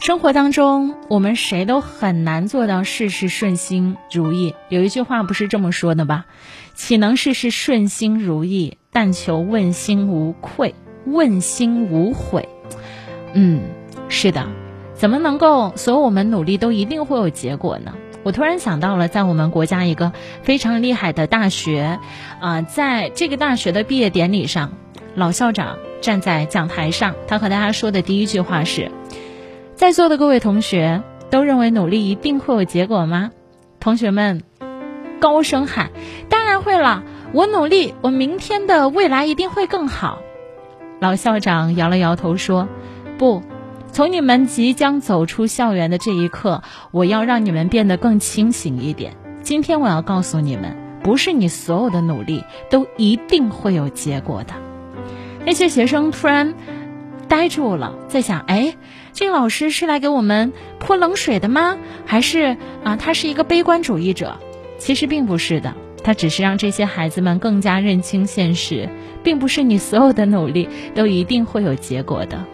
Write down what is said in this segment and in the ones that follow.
生活当中，我们谁都很难做到事事顺心如意。有一句话不是这么说的吧？岂能事事顺心如意？但求问心无愧，问心无悔。嗯，是的，怎么能够所有我们努力都一定会有结果呢？我突然想到了，在我们国家一个非常厉害的大学，啊，在这个大学的毕业典礼上，老校长站在讲台上，他和大家说的第一句话是。在座的各位同学都认为努力一定会有结果吗？同学们高声喊：“当然会了！我努力，我明天的未来一定会更好。”老校长摇了摇头说：“不，从你们即将走出校园的这一刻，我要让你们变得更清醒一点。今天我要告诉你们，不是你所有的努力都一定会有结果的。”那些学生突然。呆住了，在想：哎，这个老师是来给我们泼冷水的吗？还是啊，他是一个悲观主义者？其实并不是的，他只是让这些孩子们更加认清现实，并不是你所有的努力 都一定会有结果的。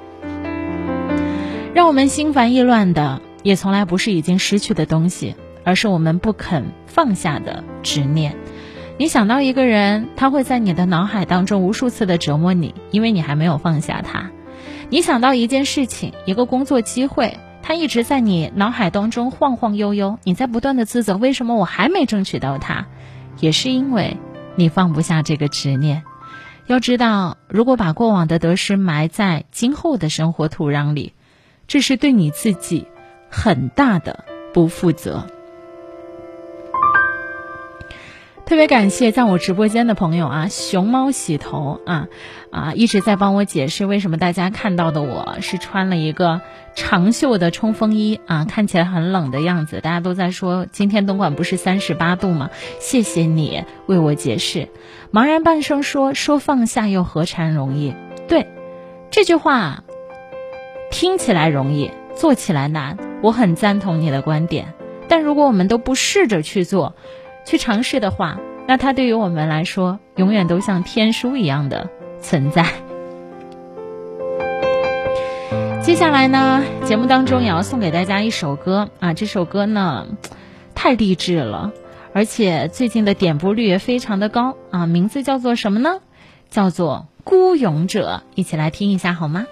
让我们心烦意乱的，也从来不是已经失去的东西，而是我们不肯放下的执念。你想到一个人，他会在你的脑海当中无数次的折磨你，因为你还没有放下他。你想到一件事情，一个工作机会，它一直在你脑海当中晃晃悠悠，你在不断的自责，为什么我还没争取到它？也是因为你放不下这个执念。要知道，如果把过往的得失埋在今后的生活土壤里，这是对你自己很大的不负责。特别感谢在我直播间的朋友啊，熊猫洗头啊啊，一直在帮我解释为什么大家看到的我是穿了一个长袖的冲锋衣啊，看起来很冷的样子。大家都在说今天东莞不是三十八度吗？谢谢你为我解释。茫然半生说说放下又何尝容易？对，这句话听起来容易，做起来难。我很赞同你的观点，但如果我们都不试着去做。去尝试的话，那它对于我们来说，永远都像天书一样的存在。接下来呢，节目当中也要送给大家一首歌啊，这首歌呢，太励志了，而且最近的点播率也非常的高啊，名字叫做什么呢？叫做《孤勇者》，一起来听一下好吗？